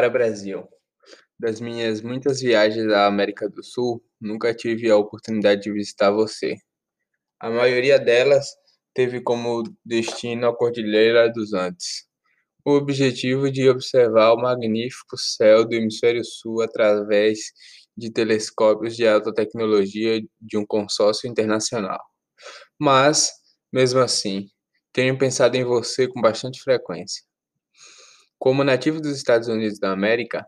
Para Brasil. Das minhas muitas viagens à América do Sul, nunca tive a oportunidade de visitar você. A maioria delas teve como destino a Cordilheira dos Andes. O objetivo de observar o magnífico céu do hemisfério sul através de telescópios de alta tecnologia de um consórcio internacional. Mas, mesmo assim, tenho pensado em você com bastante frequência. Como nativo dos Estados Unidos da América,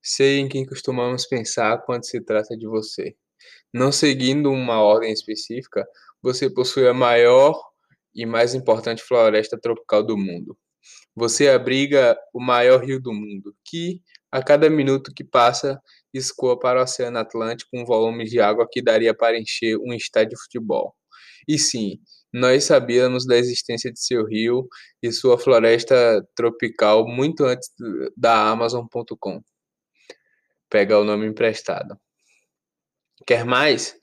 sei em quem costumamos pensar quando se trata de você. Não seguindo uma ordem específica, você possui a maior e mais importante floresta tropical do mundo. Você abriga o maior rio do mundo, que, a cada minuto que passa, escoa para o Oceano Atlântico um volume de água que daria para encher um estádio de futebol. E sim, nós sabíamos da existência de seu rio e sua floresta tropical muito antes da Amazon.com. Pega o nome emprestado. Quer mais?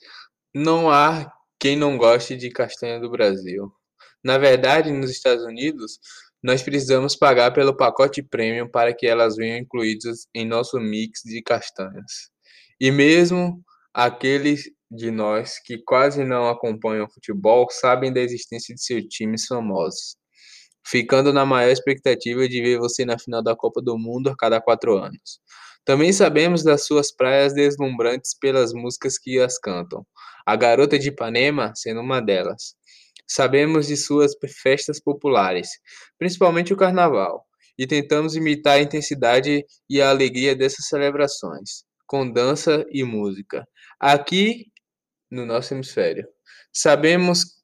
Não há quem não goste de castanha do Brasil. Na verdade, nos Estados Unidos, nós precisamos pagar pelo pacote premium para que elas venham incluídas em nosso mix de castanhas. E mesmo aqueles de nós que quase não acompanham futebol sabem da existência de seus times famosos, ficando na maior expectativa de ver você na final da Copa do Mundo a cada quatro anos. Também sabemos das suas praias deslumbrantes pelas músicas que as cantam, a Garota de Ipanema sendo uma delas. Sabemos de suas festas populares, principalmente o Carnaval, e tentamos imitar a intensidade e a alegria dessas celebrações, com dança e música. Aqui no nosso hemisfério. Sabemos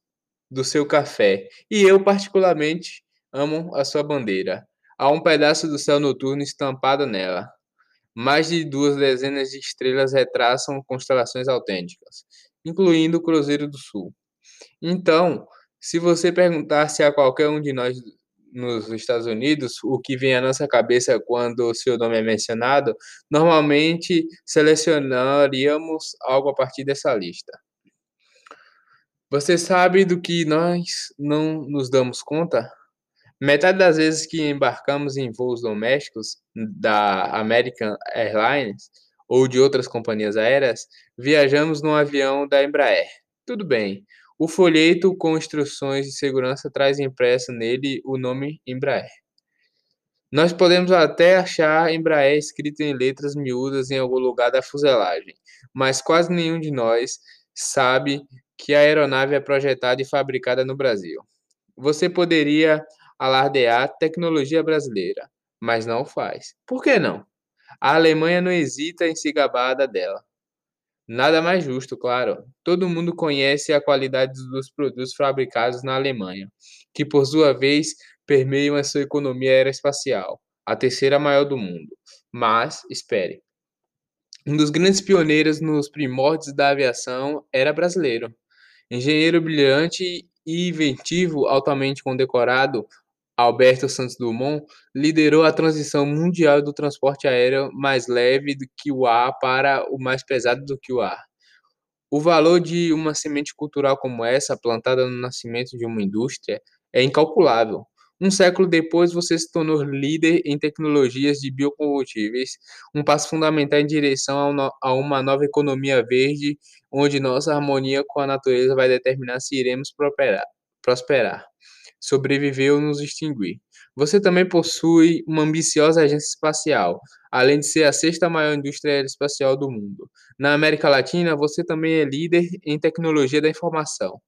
do seu café e eu, particularmente, amo a sua bandeira. Há um pedaço do céu noturno estampado nela. Mais de duas dezenas de estrelas retraçam constelações autênticas, incluindo o Cruzeiro do Sul. Então, se você perguntasse a qualquer um de nós nos Estados Unidos, o que vem à nossa cabeça quando o seu nome é mencionado, normalmente selecionaríamos algo a partir dessa lista. Você sabe do que nós não nos damos conta? Metade das vezes que embarcamos em voos domésticos da American Airlines ou de outras companhias aéreas, viajamos num avião da Embraer. Tudo bem, o folheto com instruções de segurança traz impresso nele o nome Embraer. Nós podemos até achar Embraer escrito em letras miúdas em algum lugar da fuselagem, mas quase nenhum de nós sabe que a aeronave é projetada e fabricada no Brasil. Você poderia alardear tecnologia brasileira, mas não faz. Por que não? A Alemanha não hesita em se gabar dela. Nada mais justo, claro. Todo mundo conhece a qualidade dos produtos fabricados na Alemanha, que por sua vez permeiam a sua economia aeroespacial, a terceira maior do mundo. Mas, espere. Um dos grandes pioneiros nos primórdios da aviação era brasileiro. Engenheiro brilhante e inventivo, altamente condecorado, Alberto Santos Dumont liderou a transição mundial do transporte aéreo mais leve do que o ar para o mais pesado do que o ar. O valor de uma semente cultural como essa, plantada no nascimento de uma indústria, é incalculável. Um século depois, você se tornou líder em tecnologias de biocombustíveis, um passo fundamental em direção a uma nova economia verde, onde nossa harmonia com a natureza vai determinar se iremos prosperar sobreviver ou nos extinguir. Você também possui uma ambiciosa agência espacial, além de ser a sexta maior indústria aeroespacial do mundo. Na América Latina, você também é líder em tecnologia da informação.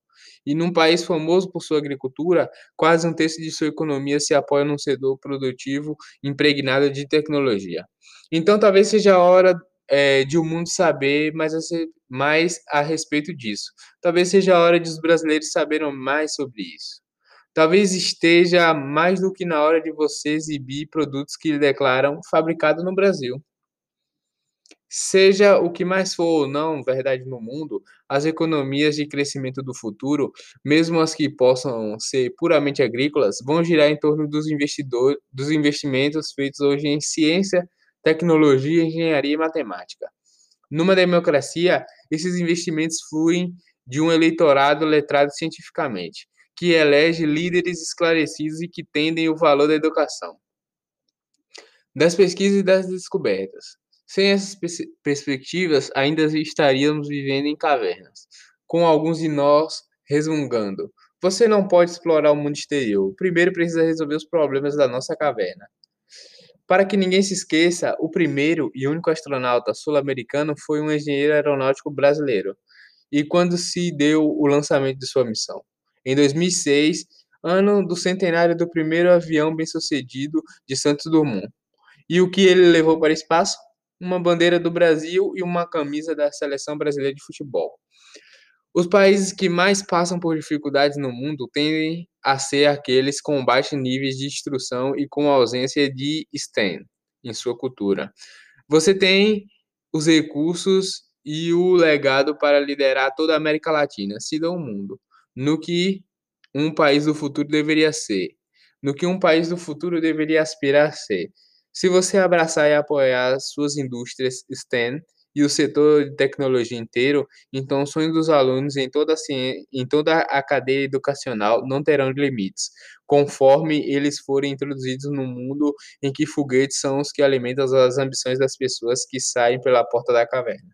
E num país famoso por sua agricultura, quase um terço de sua economia se apoia num setor produtivo impregnado de tecnologia. Então, talvez seja a hora é, de o mundo saber mais a, mais a respeito disso. Talvez seja a hora de os brasileiros saberem mais sobre isso. Talvez esteja mais do que na hora de você exibir produtos que declaram fabricado no Brasil. Seja o que mais for ou não verdade no mundo, as economias de crescimento do futuro, mesmo as que possam ser puramente agrícolas, vão girar em torno dos, investidores, dos investimentos feitos hoje em ciência, tecnologia, engenharia e matemática. Numa democracia, esses investimentos fluem de um eleitorado letrado cientificamente que elege líderes esclarecidos e que entendem o valor da educação. das pesquisas e das descobertas. Sem essas perspectivas, ainda estaríamos vivendo em cavernas, com alguns de nós resmungando. Você não pode explorar o mundo exterior. Primeiro precisa resolver os problemas da nossa caverna. Para que ninguém se esqueça, o primeiro e único astronauta sul-americano foi um engenheiro aeronáutico brasileiro. E quando se deu o lançamento de sua missão? Em 2006, ano do centenário do primeiro avião bem-sucedido de Santos Dumont. E o que ele levou para o espaço? Uma bandeira do Brasil e uma camisa da seleção brasileira de futebol. Os países que mais passam por dificuldades no mundo tendem a ser aqueles com baixos níveis de instrução e com ausência de STEM em sua cultura. Você tem os recursos e o legado para liderar toda a América Latina, se não o mundo, no que um país do futuro deveria ser, no que um país do futuro deveria aspirar a ser. Se você abraçar e apoiar suas indústrias STEM, e o setor de tecnologia inteiro, então os sonhos dos alunos em toda, a em toda a cadeia educacional não terão limites, conforme eles forem introduzidos no mundo em que foguetes são os que alimentam as ambições das pessoas que saem pela porta da caverna.